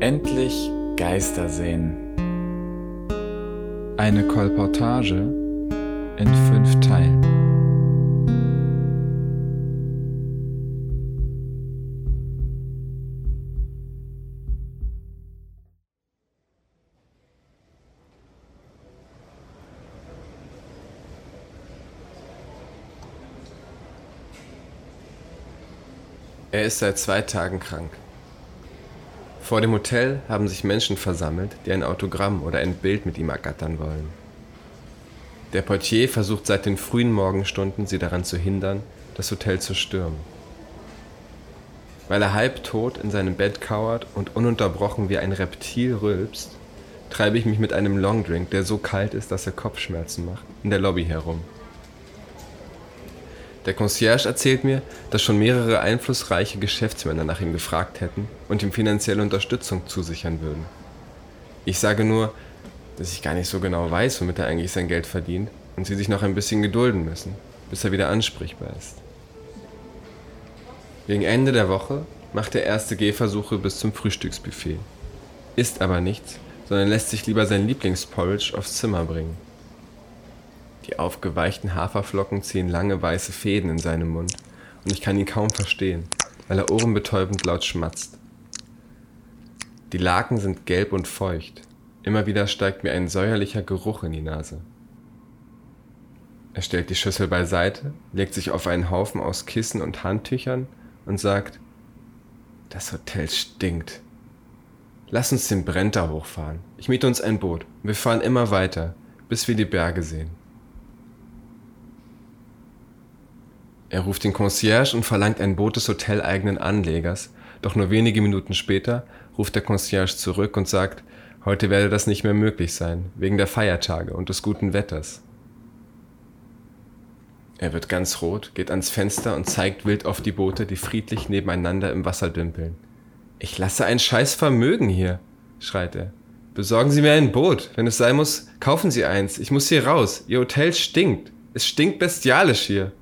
Endlich Geister sehen. Eine Kolportage in fünf Teilen. Er ist seit zwei Tagen krank. Vor dem Hotel haben sich Menschen versammelt, die ein Autogramm oder ein Bild mit ihm ergattern wollen. Der Portier versucht seit den frühen Morgenstunden, sie daran zu hindern, das Hotel zu stürmen. Weil er halbtot in seinem Bett kauert und ununterbrochen wie ein Reptil rülpst, treibe ich mich mit einem Longdrink, der so kalt ist, dass er Kopfschmerzen macht, in der Lobby herum. Der Concierge erzählt mir, dass schon mehrere einflussreiche Geschäftsmänner nach ihm gefragt hätten und ihm finanzielle Unterstützung zusichern würden. Ich sage nur, dass ich gar nicht so genau weiß, womit er eigentlich sein Geld verdient und sie sich noch ein bisschen gedulden müssen, bis er wieder ansprechbar ist. Gegen Ende der Woche macht er erste Gehversuche bis zum Frühstücksbuffet, isst aber nichts, sondern lässt sich lieber sein Lieblingsporridge aufs Zimmer bringen. Die aufgeweichten Haferflocken ziehen lange weiße Fäden in seinem Mund und ich kann ihn kaum verstehen, weil er ohrenbetäubend laut schmatzt. Die Laken sind gelb und feucht. Immer wieder steigt mir ein säuerlicher Geruch in die Nase. Er stellt die Schüssel beiseite, legt sich auf einen Haufen aus Kissen und Handtüchern und sagt, das Hotel stinkt. Lass uns den Brenta hochfahren. Ich miete uns ein Boot. Wir fahren immer weiter, bis wir die Berge sehen. Er ruft den Concierge und verlangt ein Boot des hoteleigenen Anlegers, doch nur wenige Minuten später ruft der Concierge zurück und sagt, heute werde das nicht mehr möglich sein, wegen der Feiertage und des guten Wetters. Er wird ganz rot, geht ans Fenster und zeigt wild auf die Boote, die friedlich nebeneinander im Wasser dümpeln. Ich lasse ein scheiß Vermögen hier, schreit er. Besorgen Sie mir ein Boot. Wenn es sein muss, kaufen Sie eins. Ich muss hier raus. Ihr Hotel stinkt. Es stinkt bestialisch hier.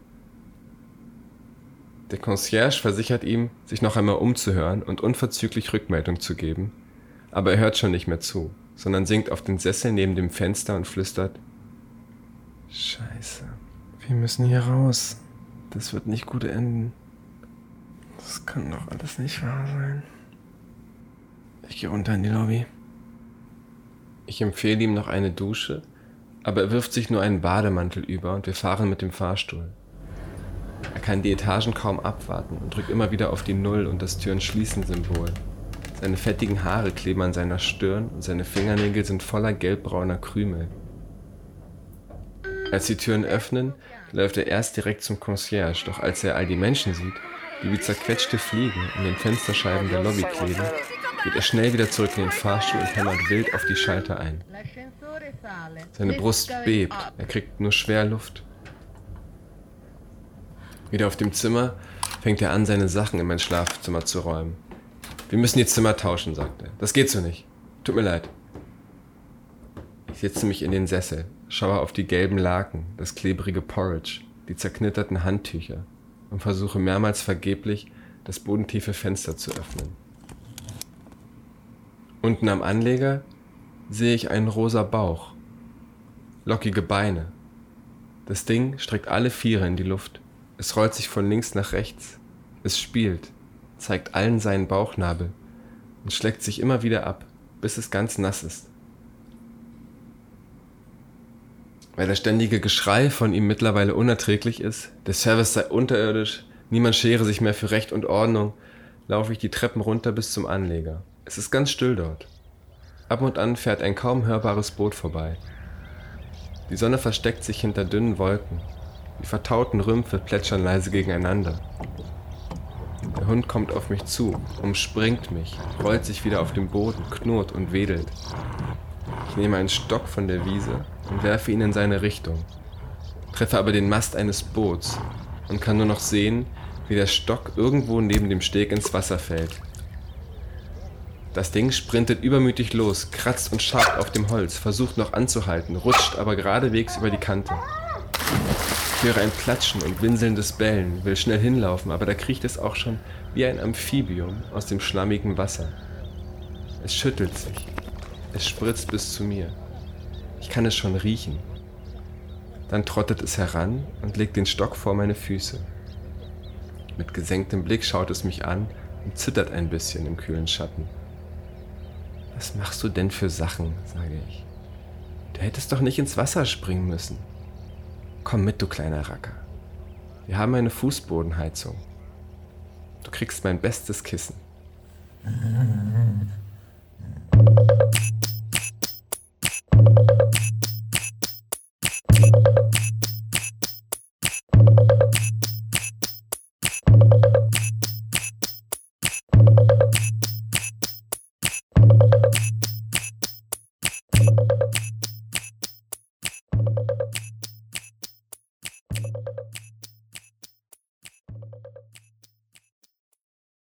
Der Concierge versichert ihm, sich noch einmal umzuhören und unverzüglich Rückmeldung zu geben, aber er hört schon nicht mehr zu, sondern sinkt auf den Sessel neben dem Fenster und flüstert Scheiße, wir müssen hier raus. Das wird nicht gut enden. Das kann doch alles nicht wahr sein. Ich gehe runter in die Lobby. Ich empfehle ihm noch eine Dusche, aber er wirft sich nur einen Bademantel über und wir fahren mit dem Fahrstuhl. Kann die Etagen kaum abwarten und drückt immer wieder auf die Null und das Türen-Schließen-Symbol. Seine fettigen Haare kleben an seiner Stirn und seine Fingernägel sind voller gelbbrauner Krümel. Als die Türen öffnen, läuft er erst direkt zum Concierge, doch als er all die Menschen sieht, die wie zerquetschte Fliegen in den Fensterscheiben der Lobby kleben, geht er schnell wieder zurück in den Fahrstuhl und hämmert wild auf die Schalter ein. Seine Brust bebt, er kriegt nur schwer Luft. Wieder auf dem Zimmer fängt er an, seine Sachen in mein Schlafzimmer zu räumen. Wir müssen die Zimmer tauschen, sagt er. Das geht so nicht. Tut mir leid. Ich setze mich in den Sessel, schaue auf die gelben Laken, das klebrige Porridge, die zerknitterten Handtücher und versuche mehrmals vergeblich, das bodentiefe Fenster zu öffnen. Unten am Anleger sehe ich einen rosa Bauch, lockige Beine. Das Ding streckt alle Viere in die Luft. Es rollt sich von links nach rechts. Es spielt, zeigt allen seinen Bauchnabel und schlägt sich immer wieder ab, bis es ganz nass ist. Weil das ständige Geschrei von ihm mittlerweile unerträglich ist, der Service sei unterirdisch, niemand schere sich mehr für Recht und Ordnung, laufe ich die Treppen runter bis zum Anleger. Es ist ganz still dort. Ab und an fährt ein kaum hörbares Boot vorbei. Die Sonne versteckt sich hinter dünnen Wolken die vertauten Rümpfe plätschern leise gegeneinander. Der Hund kommt auf mich zu, umspringt mich, rollt sich wieder auf dem Boden, knurrt und wedelt. Ich nehme einen Stock von der Wiese und werfe ihn in seine Richtung, treffe aber den Mast eines Boots und kann nur noch sehen, wie der Stock irgendwo neben dem Steg ins Wasser fällt. Das Ding sprintet übermütig los, kratzt und schabt auf dem Holz, versucht noch anzuhalten, rutscht aber geradewegs über die Kante. Ich höre ein Platschen und winselndes Bellen, will schnell hinlaufen, aber da kriecht es auch schon wie ein Amphibium aus dem schlammigen Wasser. Es schüttelt sich. Es spritzt bis zu mir. Ich kann es schon riechen. Dann trottet es heran und legt den Stock vor meine Füße. Mit gesenktem Blick schaut es mich an und zittert ein bisschen im kühlen Schatten. Was machst du denn für Sachen? sage ich. Du hättest doch nicht ins Wasser springen müssen. Komm mit, du kleiner Racker. Wir haben eine Fußbodenheizung. Du kriegst mein bestes Kissen.